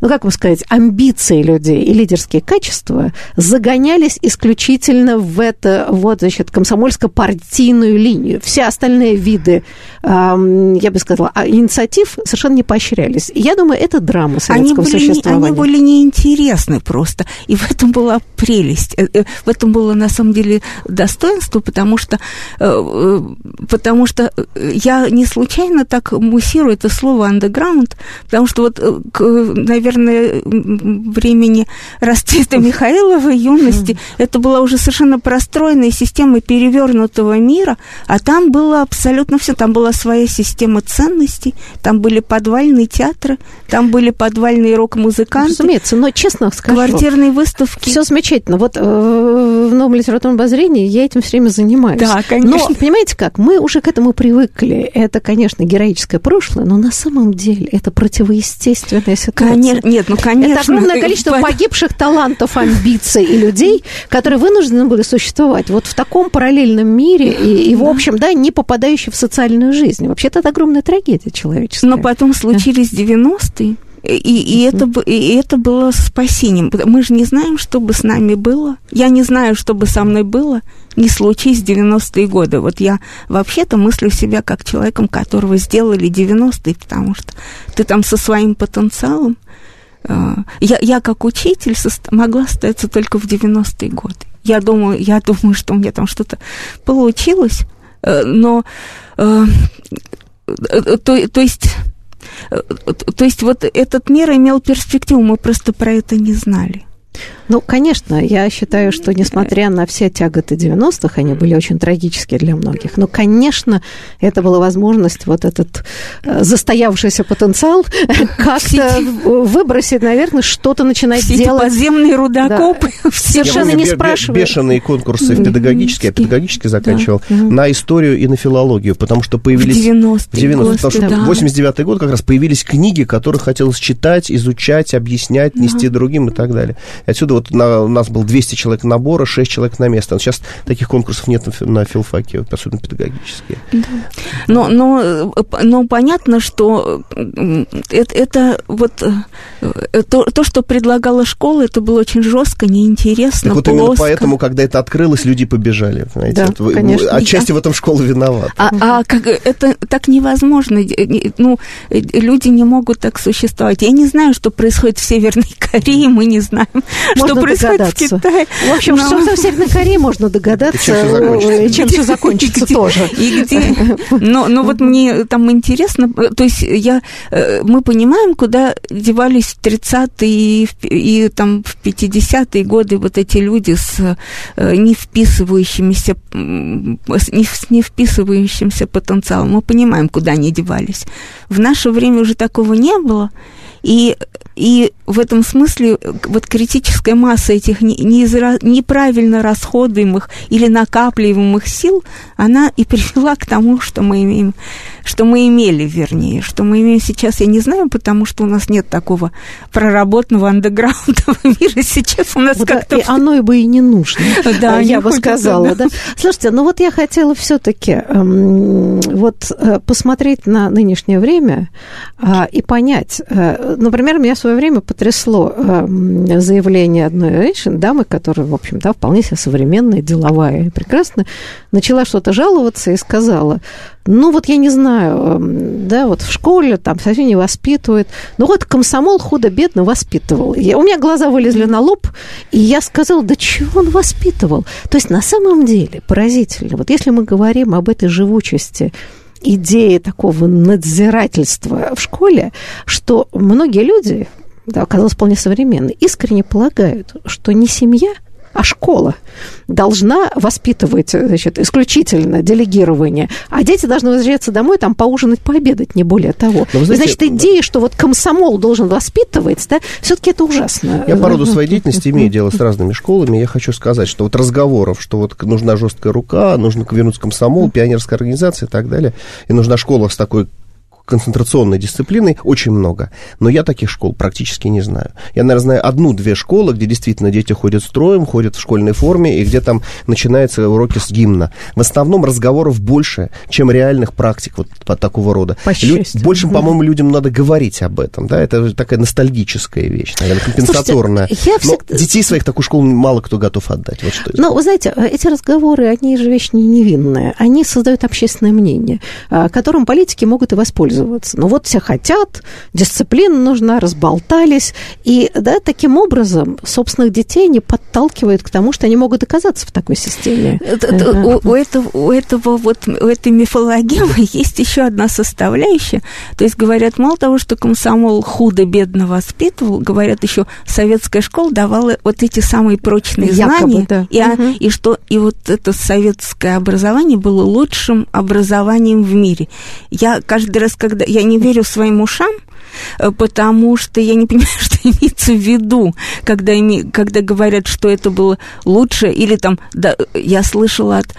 Speaker 3: ну, как вам сказать, амбиции людей и лидерские качества загонялись исключительно в это, вот, значит, комсомольско-партийную линию. Все остальные виды, эм, я бы сказала, а, инициатив совершенно не поощрялись. И я думаю, это драма советского они были, существования.
Speaker 4: Они были неинтересны просто. И в этом была прелесть. Э, э, в этом было, на самом деле, достоинство, потому что, э, потому что я не случайно так муссирую это слово underground, потому что вот, наверное, наверное, времени расцвета Михаиловой юности, это была уже совершенно простроенная система перевернутого мира, а там было абсолютно все. Там была своя система ценностей, там были подвальные театры, там были подвальные рок-музыканты.
Speaker 3: Разумеется, но честно скажу.
Speaker 4: Квартирные выставки.
Speaker 3: Все замечательно. Вот э, в новом литературном обозрении я этим все время занимаюсь.
Speaker 4: Да, конечно.
Speaker 3: Но, понимаете как, мы уже к этому привыкли. Это, конечно, героическое прошлое, но на самом деле это противоестественная ситуация.
Speaker 4: Конечно, нет, ну, конечно.
Speaker 3: Это огромное количество погибших талантов, амбиций и людей, которые вынуждены были существовать вот в таком параллельном мире и, и в общем, да, не попадающие в социальную жизнь. Вообще-то это огромная трагедия человеческая.
Speaker 4: Но потом случились 90-е, и, и, это, и это было спасением. Мы же не знаем, что бы с нами было. Я не знаю, что бы со мной было, не случись 90-е годы. Вот я вообще-то мыслю себя как человеком, которого сделали 90-е, потому что ты там со своим потенциалом Э, я, я как учитель могла остаться только в 90-е годы. Я думаю, я думаю, что у меня там что-то получилось, э, но э, то, то есть то есть вот этот мир имел перспективу, мы просто про это не знали.
Speaker 3: Ну, конечно, я считаю, что несмотря на все тяготы 90-х, они были очень трагические для многих. Но, конечно, это была возможность вот этот э, застоявшийся потенциал как-то выбросить, наверное, что-то начинать
Speaker 4: все
Speaker 3: делать.
Speaker 4: Эти подземные рудокопы.
Speaker 3: Да. Совершенно не спрашивая.
Speaker 5: Бешеные конкурсы в педагогические, я педагогически заканчивал, да. на историю и на филологию, потому что появились... В
Speaker 4: 90-е 90
Speaker 5: потому что да. 89-й год как раз появились книги, которые хотелось читать, изучать, объяснять, нести да. другим и так далее. И отсюда вот на, у нас был 200 человек набора, 6 человек на место. Сейчас таких конкурсов нет на, на филфаке, особенно педагогические. Да.
Speaker 4: Но, но, но понятно, что это, это вот э, то, то, что предлагала школа, это было очень жестко, неинтересно, так
Speaker 5: вот плоско. именно поэтому, когда это открылось, люди побежали.
Speaker 3: Да, это, конечно.
Speaker 5: Отчасти Я... в этом школа виновата.
Speaker 4: А, а как это так невозможно? Ну, люди не могут так существовать. Я не знаю, что происходит в Северной Корее, мы не знаем,
Speaker 3: Можно что происходит в Китае. В общем, но... что в Северной Корее можно догадаться, чем все закончится, тоже.
Speaker 4: И где? Но, но вот мне там интересно, то есть я, э, мы понимаем, куда девались в 30-е и, и там в 50-е годы вот эти люди с э, не вписывающимися, с не вписывающимся потенциалом. Мы понимаем, куда они девались. В наше время уже такого не было. И, и в этом смысле вот критическая масса этих не, не, неправильно расходуемых или накапливаемых сил, она и привела к тому, что мы имеем, что мы имели, вернее, что мы имеем сейчас, я не знаю, потому что у нас нет такого проработанного андеграундного мира. Сейчас у нас
Speaker 3: вот
Speaker 4: как-то...
Speaker 3: И оно и бы и не нужно, да, я бы сказала. Да. Слушайте, ну вот я хотела все-таки эм, вот э, посмотреть на нынешнее время э, и понять. Например, меня в свое время потрясло э, заявление одной женщины, дамы, которая, в общем, да, вполне себе современная, деловая, прекрасно, начала что-то жаловаться и сказала, ну вот я не знаю, эм, да, вот в школе там совсем не воспитывают. Ну вот комсомол худо-бедно воспитывал. Я, у меня глаза вылезли на лоб, и я сказала, да чего он воспитывал? То есть на самом деле поразительно, вот если мы говорим об этой живучести идеи такого надзирательства в школе, что многие люди, да, оказалось вполне современные, искренне полагают, что не семья – а школа должна воспитывать значит, исключительно делегирование, а дети должны возвращаться домой, там поужинать, пообедать, не более того. Но, знаете, И, значит, идея, что вот комсомол должен воспитывать, да, все-таки это ужасно.
Speaker 5: Я по роду своей деятельности имею дело с разными школами, я хочу сказать, что вот разговоров, что вот нужна жесткая рука, нужно вернуть комсомол, пионерская организация и так далее, и нужна школа с такой концентрационной дисциплиной очень много. Но я таких школ практически не знаю. Я, наверное, знаю одну-две школы, где действительно дети ходят строем, ходят в школьной форме, и где там начинаются уроки с гимна. В основном разговоров больше, чем реальных практик вот такого рода.
Speaker 3: По
Speaker 5: Лю- больше, по-моему, людям надо говорить об этом. Да? Это такая ностальгическая вещь, наверное, компенсаторная. Слушайте, я всегда... Но детей своих такую школу мало кто готов отдать. Вот что
Speaker 3: Но, вы знаете, эти разговоры, они же вещь не невинная. Они создают общественное мнение, а, которым политики могут и воспользоваться пользоваться. Но вот все хотят, дисциплина нужна, разболтались. И да, таким образом собственных детей не подталкивают к тому, что они могут оказаться в такой системе.
Speaker 4: У, у, этого, у этого вот, у этой мифологемы есть еще одна составляющая. То есть говорят, мало того, что комсомол худо-бедно воспитывал, говорят, еще советская школа давала вот эти самые прочные Якобы, знания. Да. И, угу. и что и вот это советское образование было лучшим образованием в мире. Я каждый раз, когда я не верю своим ушам, э, потому что я не понимаю, что имеется в виду, когда, когда говорят, что это было лучше, или там, да, я слышала от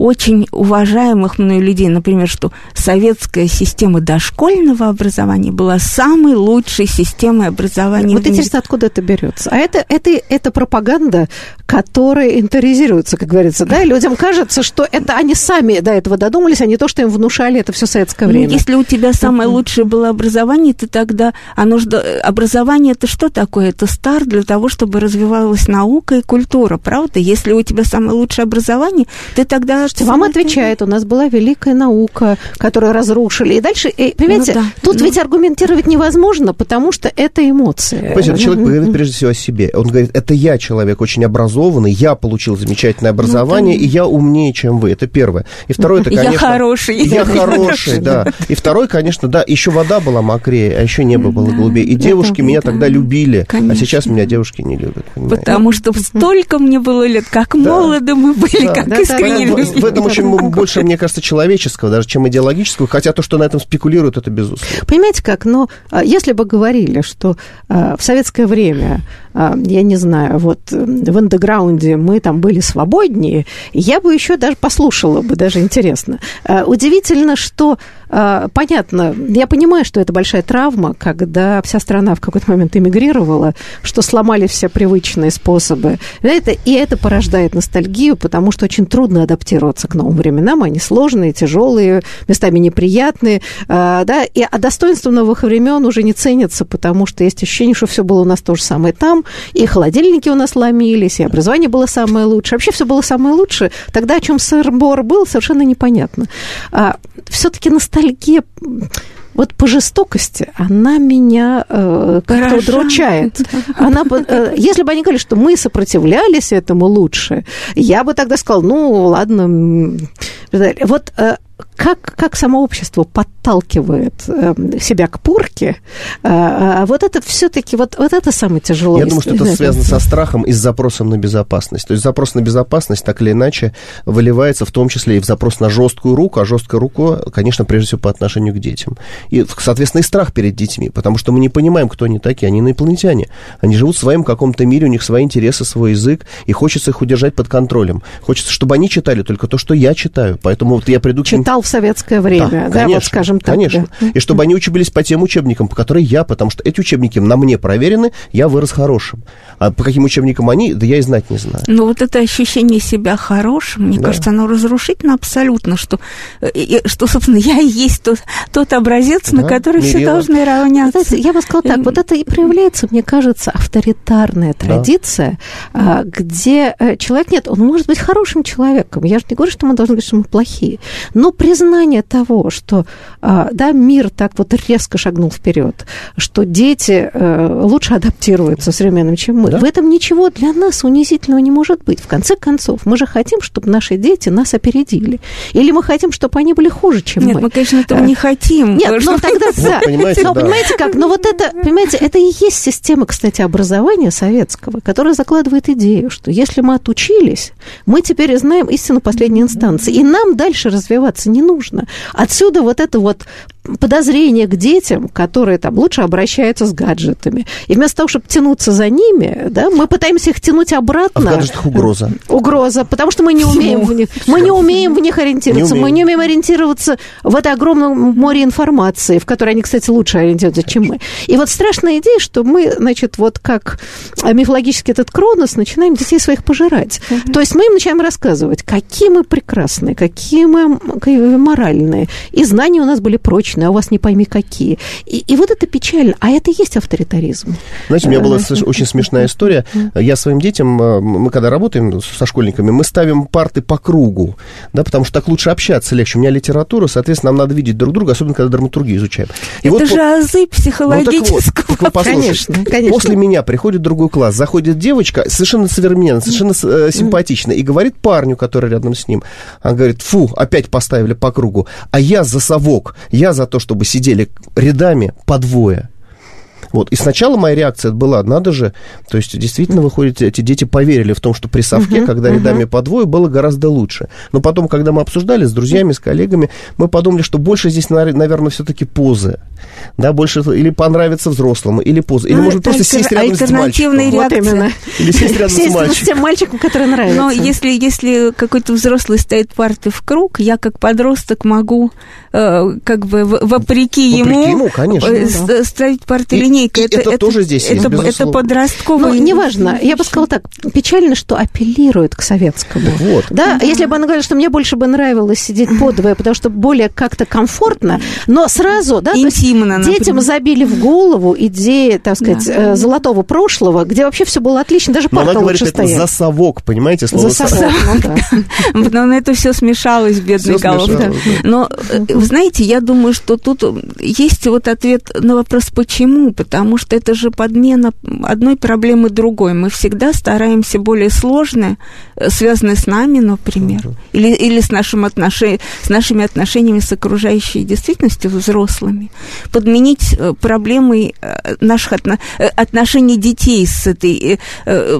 Speaker 4: очень уважаемых мной людей, например, что советская система дошкольного образования была самой лучшей системой образования.
Speaker 3: Вот интересно, откуда это берется? А это, это, это пропаганда, которая интеризируется, как говорится, да? людям кажется, что это они сами до этого додумались, а не то, что им внушали это все советское ну, время.
Speaker 4: Ну, если у тебя самое лучшее было образование, ты тогда... Оно. Образование это что такое? Это старт для того, чтобы развивалась наука и культура, правда? Если у тебя самое лучшее образование, ты тогда
Speaker 3: Слушайте, вам отвечает, у нас была великая наука, которую разрушили. И дальше, и, понимаете, ну, да. тут ну... ведь аргументировать невозможно, потому что это эмоции.
Speaker 5: Понимаете, человек говорит прежде всего о себе. Он говорит, это я человек очень образованный, я получил замечательное образование, ну, и я умнее, чем вы. Это первое. И второе, это, конечно...
Speaker 4: Я хороший.
Speaker 5: Я хороший, да. И второе, конечно, да, еще вода была мокрее, а еще небо было голубее. И девушки меня тогда любили, а сейчас меня девушки не любят.
Speaker 4: Потому что столько мне было лет, как молоды мы были, как искренне любили
Speaker 5: в этом очень больше, мне кажется, человеческого, даже чем идеологического, хотя то, что на этом спекулируют, это безусловно.
Speaker 3: Понимаете как, но а, если бы говорили, что а, в советское время, я не знаю, вот в андеграунде мы там были свободнее, я бы еще даже послушала бы, даже интересно. Удивительно, что понятно, я понимаю, что это большая травма, когда вся страна в какой-то момент эмигрировала, что сломали все привычные способы. И это порождает ностальгию, потому что очень трудно адаптироваться к новым временам. Они сложные, тяжелые, местами неприятные. А, да, и, а достоинство новых времен уже не ценится, потому что есть ощущение, что все было у нас то же самое там, и холодильники у нас ломились, и образование было самое лучшее. Вообще все было самое лучшее. Тогда о чем сыр-бор был, совершенно непонятно. А, все-таки ностальгия вот по жестокости она меня э, как-то удручает. Она, э, если бы они говорили, что мы сопротивлялись этому лучше, я бы тогда сказала, ну, ладно. Вот э, как, как само общество подталкивает э, себя к порке, э, вот это все-таки, вот, вот это самое тяжелое.
Speaker 5: Я думаю, что это связано со страхом и с запросом на безопасность. То есть запрос на безопасность так или иначе выливается в том числе и в запрос на жесткую руку, а жесткая рука, конечно, прежде всего по отношению к детям. И, соответственно, и страх перед детьми, потому что мы не понимаем, кто они такие. Они инопланетяне. Они живут в своем каком-то мире, у них свои интересы, свой язык, и хочется их удержать под контролем. Хочется, чтобы они читали только то, что я читаю. Поэтому вот я приду
Speaker 3: к ним... Читал в советское время, да, да конечно, вот скажем так.
Speaker 5: Конечно. Да. И чтобы они учились по тем учебникам, по которым я, потому что эти учебники на мне проверены, я вырос хорошим. А по каким учебникам они, да я и знать не знаю.
Speaker 4: Ну вот это ощущение себя хорошим, мне да. кажется, оно разрушительно абсолютно, что, что собственно, я и есть тот, тот образец, да, на который Мирила. все должны равняться.
Speaker 3: Знаете, я бы сказала так, вот это и проявляется, мне кажется, авторитарная традиция, да. где э, человек, нет, он может быть хорошим человеком, я же не говорю, что мы должны говорить, что мы плохие, но признание того, что, а, да, мир так вот резко шагнул вперед, что дети э, лучше адаптируются современным, чем мы, да? В этом ничего для нас унизительного не может быть. В конце концов, мы же хотим, чтобы наши дети нас опередили. Или мы хотим, чтобы они были хуже, чем
Speaker 4: Нет,
Speaker 3: мы.
Speaker 4: Нет, мы, конечно, этого а, не хотим.
Speaker 3: Нет, ну тогда да. Понимаете, но понимаете как? Но вот это, понимаете, это и есть система, кстати, образования советского, которая закладывает идею, что если мы отучились, мы теперь знаем истину последней инстанции. И нам дальше развиваться не нужно. Отсюда вот это вот подозрение к детям, которые там лучше обращаются с гаджетами. И вместо того, чтобы тянуться за ними, да, мы пытаемся их тянуть обратно. А в
Speaker 5: гаджетах угроза.
Speaker 3: Угроза, потому что мы не умеем в них, мы не умеем в них ориентироваться, не мы не умеем ориентироваться в это огромном море информации, в которой они, кстати, лучше ориентируются, чем мы. И вот страшная идея, что мы, значит, вот как мифологический этот Кронос, начинаем детей своих пожирать. Угу. То есть мы им начинаем рассказывать, какие мы прекрасные, какие мы, какие мы моральные, и знания у нас были прочные, точно, а у вас не пойми какие. И, и вот это печально. А это и есть авторитаризм.
Speaker 5: Знаете, у меня была очень смешная история. Я своим детям, э, мы когда работаем со школьниками, мы ставим парты по кругу, да, потому что так лучше общаться легче. У меня литература, соответственно, нам надо видеть друг друга, особенно когда драматургию изучаем.
Speaker 4: И это вот, же азы психологического. Ну, так вот,
Speaker 5: так вы конечно, конечно. После меня приходит другой класс, заходит девочка, совершенно современная, совершенно э, симпатичная, и говорит парню, который рядом с ним, она говорит, фу, опять поставили по кругу, а я за совок, я за то, чтобы сидели рядами по двое. Вот. И сначала моя реакция была, надо же, то есть действительно, выходит, эти дети поверили в том, что при совке, uh-huh, когда uh-huh. рядами по двое, было гораздо лучше. Но потом, когда мы обсуждали с друзьями, с коллегами, мы подумали, что больше здесь, наверное, все-таки позы. Да, больше или понравится взрослому, или позы. Или, ну, может, просто сесть рядом с мальчиком.
Speaker 4: Вот именно.
Speaker 5: Или сесть рядом с мальчиком. с
Speaker 3: тем мальчиком, который нравится.
Speaker 4: Но если, если какой-то взрослый стоит парты в круг, я как подросток могу э, как бы вопреки, вопреки ему, ему конечно, э, да. ставить парты линейки линейка.
Speaker 5: Это, это, это тоже здесь
Speaker 4: это,
Speaker 5: есть,
Speaker 4: это подростковый...
Speaker 3: Ну, неважно. Я бы сказала так. Печально, что апеллирует к советскому. Вот. Да, mm-hmm. если бы она говорила, что мне больше бы нравилось сидеть подвое, потому что более как-то комфортно, но сразу, да,
Speaker 4: Интимно,
Speaker 3: есть, детям забили в голову идеи, так сказать, да. Э, золотого прошлого, где вообще все было отлично, даже парта
Speaker 5: она
Speaker 3: говорит,
Speaker 5: это за совок, понимаете,
Speaker 3: слово за совок.
Speaker 4: Ну но это все смешалось в бедной голове. Но, э, вы знаете, я думаю, что тут есть вот ответ на вопрос, почему, потому что это же подмена одной проблемы другой. Мы всегда стараемся более сложное, э, связанное с нами, например, uh-huh. или, или с, нашим отноши, с нашими отношениями с окружающей действительностью взрослыми, подменить э, проблемой э, наших отно, отношений детей с этой,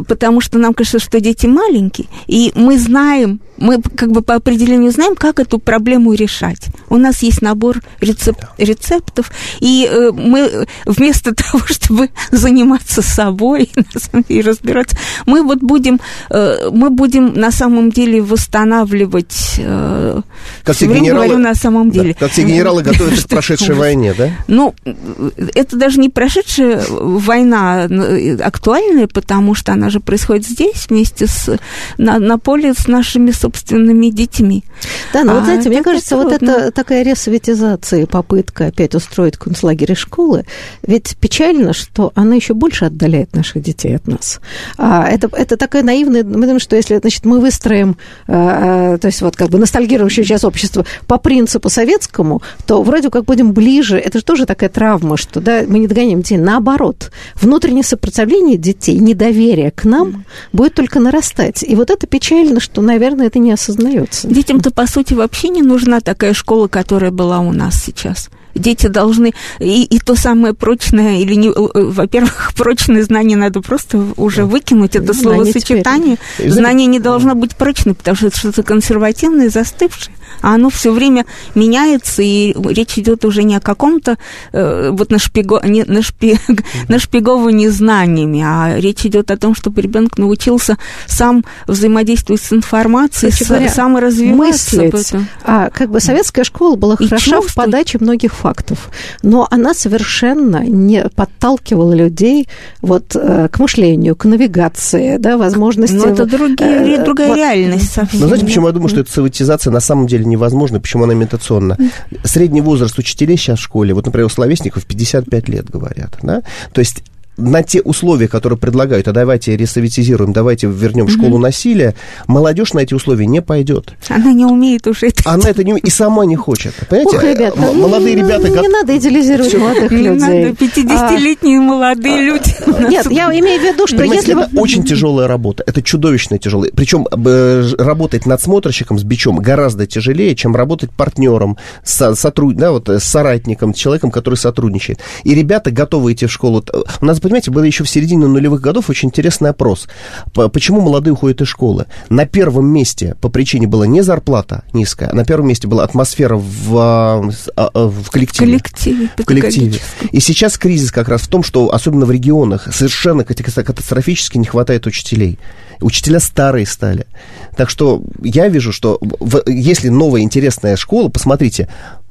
Speaker 4: потому что нам кажется, что дети маленькие, и мы знаем, мы как бы по определению знаем, как эту проблему решать. У нас есть набор рецеп, рецептов, и мы вместо того, чтобы заниматься собой и разбираться, мы вот будем, э, мы будем на самом деле восстанавливать. Э,
Speaker 5: как все генералы,
Speaker 4: говорю на самом деле.
Speaker 5: Да, как все генералы готовятся к прошедшей войне, да?
Speaker 4: Ну, это даже не прошедшая война актуальная, потому что она же происходит здесь вместе с на, на поле с нашими собственными детьми.
Speaker 3: Да, но а вот знаете, мне кажется, трудно. вот это такая ресоветизация, попытка опять устроить концлагерь школы, ведь печально, что она еще больше отдаляет наших детей от нас. А это, это такая наивная, мы думаем, что если значит, мы выстроим, то есть вот как бы ностальгирующее сейчас общество по принципу советскому, то вроде как будем ближе. Это же тоже такая травма, что да, мы не догоняем детей. Наоборот, внутреннее сопротивление детей, недоверие к нам будет только нарастать. И вот это печально, что, наверное, это не осознается.
Speaker 4: Детям-то, по сути, вообще не нужна такая школа, которая была у нас сейчас. Дети должны и, и то самое прочное или не, во-первых, прочное знание надо просто уже выкинуть это словосочетание. Знание не должно быть прочным, потому что это что-то консервативное, застывшее а оно все время меняется, и речь идет уже не о каком-то э, вот нашпиго, не, нашпи, нашпиговании знаниями, а речь идет о том, чтобы ребенок научился сам взаимодействовать с информацией, с, говоря, саморазвиваться.
Speaker 3: Мыслить. А как бы советская школа была и хороша в подаче многих фактов, но она совершенно не подталкивала людей вот э, к мышлению, к навигации, да, возможности... Но
Speaker 4: это другие, э, другая вот. реальность совсем.
Speaker 5: Но знаете, почему я думаю, что эта советизация на самом деле невозможно, почему она имитационна. Средний возраст учителей сейчас в школе, вот, например, у словесников 55 лет, говорят, да? То есть на те условия, которые предлагают, а давайте ресоветизируем, давайте вернем в школу насилия, молодежь на эти условия не пойдет.
Speaker 4: Она не умеет уже
Speaker 5: это. Она это не умеет и сама не хочет. Понимаете? Ох,
Speaker 3: ребята, молодые ну, ребята... Не надо идеализировать молодых не людей.
Speaker 4: Надо 50-летние а, молодые а, люди.
Speaker 3: Нет, я имею в виду, что если...
Speaker 5: Это очень тяжелая работа, это чудовищно тяжелая. Причем работать надсмотрщиком с бичом гораздо тяжелее, чем работать партнером, со, сотруд... да, вот, с соратником, человеком, который сотрудничает. И ребята готовы идти в школу. У нас понимаете, был еще в середине нулевых годов очень интересный опрос. Почему молодые уходят из школы? На первом месте по причине была не зарплата низкая, а на первом месте была атмосфера в, а, а, в коллективе.
Speaker 4: коллективе
Speaker 5: в коллективе. И сейчас кризис как раз в том, что особенно в регионах совершенно катастрофически не хватает учителей. Учителя старые стали. Так что я вижу, что в, если новая интересная школа, посмотрите,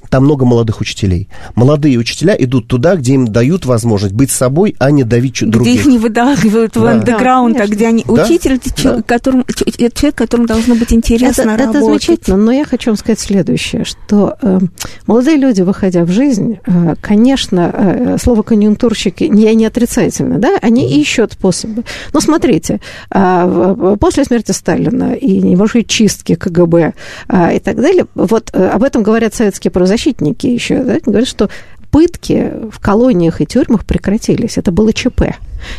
Speaker 5: там много молодых учителей. Молодые учителя идут туда, где им дают возможность быть собой, а не давить где других.
Speaker 4: Где их не выдавливают в да. андеграунд, да, а где они... Да? Учитель да. человек, которым, человек, которому должно быть интересно
Speaker 3: это,
Speaker 4: работать.
Speaker 3: Это замечательно, но я хочу вам сказать следующее, что э, молодые люди, выходя в жизнь, э, конечно, э, слово конъюнктурщики, я не отрицательно, да, они mm. ищут способы. Но смотрите, э, после смерти Сталина и небольшой чистки КГБ э, и так далее, вот э, об этом говорят советские правозащитники, правозащитники еще да, говорят, что пытки в колониях и тюрьмах прекратились. Это было ЧП.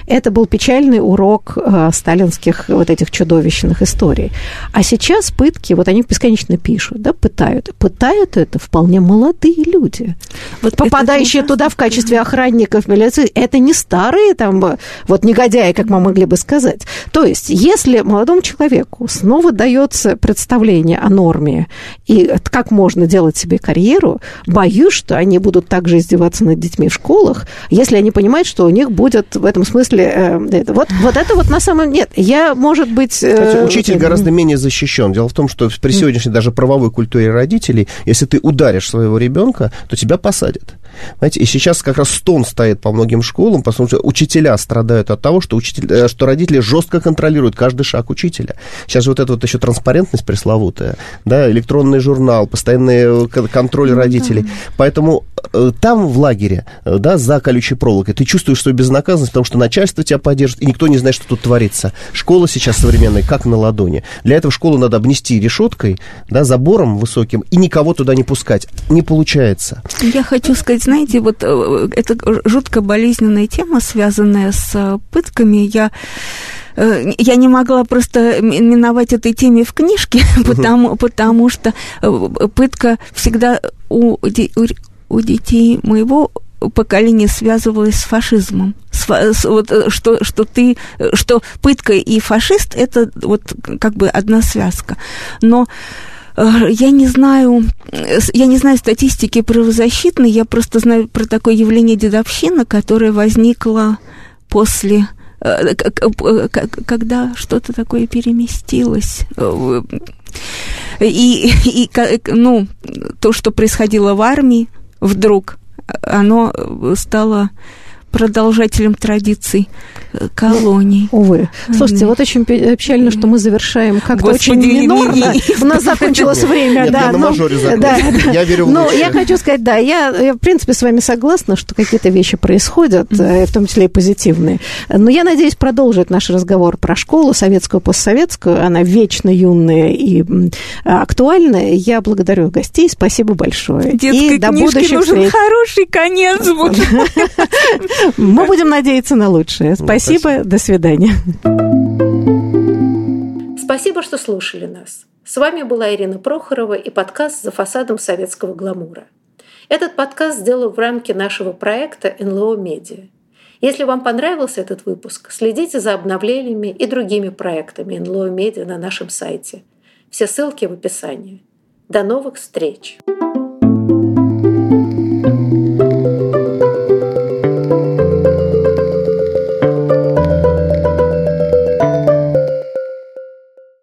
Speaker 3: Это был печальный урок э, сталинских вот этих чудовищных историй. А сейчас пытки, вот они бесконечно пишут, да, пытают. Пытают это вполне молодые люди. Вот попадающие туда в качестве охранников милиции, это не старые там вот негодяи, как мы могли бы сказать. То есть, если молодому человеку снова дается представление о норме и как можно делать себе карьеру, боюсь, что они будут также издеваться над детьми в школах, если они понимают, что у них будет в этом смысле э. Вот, вот это вот на самом... Нет, я, может быть...
Speaker 5: Э, Кстати, учитель гораздо менее защищен. Дело в том, что при сегодняшней даже правовой культуре родителей, если ты ударишь своего ребенка, то тебя посадят. Знаете, и сейчас как раз стон стоит по многим школам, потому что учителя страдают от того, что, учитель, э, что родители жестко контролируют каждый шаг учителя. Сейчас же вот эта вот еще транспарентность пресловутая, да, электронный журнал, постоянный э, контроль родителей. Поэтому э, там в лагере, да, за колючей проволокой, ты чувствуешь свою безнаказанность, потому что начальство тебя поддержит, и никто не знает, что тут творится. Школа сейчас современная, как на ладони. Для этого школу надо обнести решеткой, да, забором высоким, и никого туда не пускать. Не получается.
Speaker 4: Я хочу сказать, знаете, вот э, это жутко болезненная тема, связанная с э, пытками. Я э, я не могла просто миновать этой теме в книжке, потому, потому что пытка всегда у, у, у детей моего поколение связывалось с фашизмом. С, с, вот, что, что ты, что пытка и фашист это вот как бы одна связка. Но я не знаю, я не знаю статистики правозащитной, я просто знаю про такое явление дедовщина, которое возникло после э, когда что-то такое переместилось. И, и ну, то, что происходило в армии, вдруг оно стало продолжателем традиций э, колоний.
Speaker 3: Увы. Слушайте, вот очень печально, что мы завершаем как-то очень минорно. У нас закончилось время, да.
Speaker 5: на мажоре Я верю в
Speaker 3: Но я хочу сказать, да, я, в принципе, с вами согласна, что какие-то вещи происходят, э, в том числе и позитивные. Но я надеюсь продолжить наш разговор про школу, советскую, постсоветскую. Она вечно юная и актуальная. Я благодарю гостей. Спасибо большое.
Speaker 4: Детской
Speaker 3: и до
Speaker 4: будущих нужен
Speaker 3: встреч.
Speaker 4: хороший конец.
Speaker 3: Мы будем надеяться на лучшее. Спасибо, до свидания.
Speaker 2: Спасибо, что слушали нас. С вами была Ирина Прохорова и подкаст «За фасадом советского гламура». Этот подкаст сделал в рамке нашего проекта НЛО Медиа. Если вам понравился этот выпуск, следите за обновлениями и другими проектами НЛО Медиа на нашем сайте. Все ссылки в описании. До новых встреч! thank you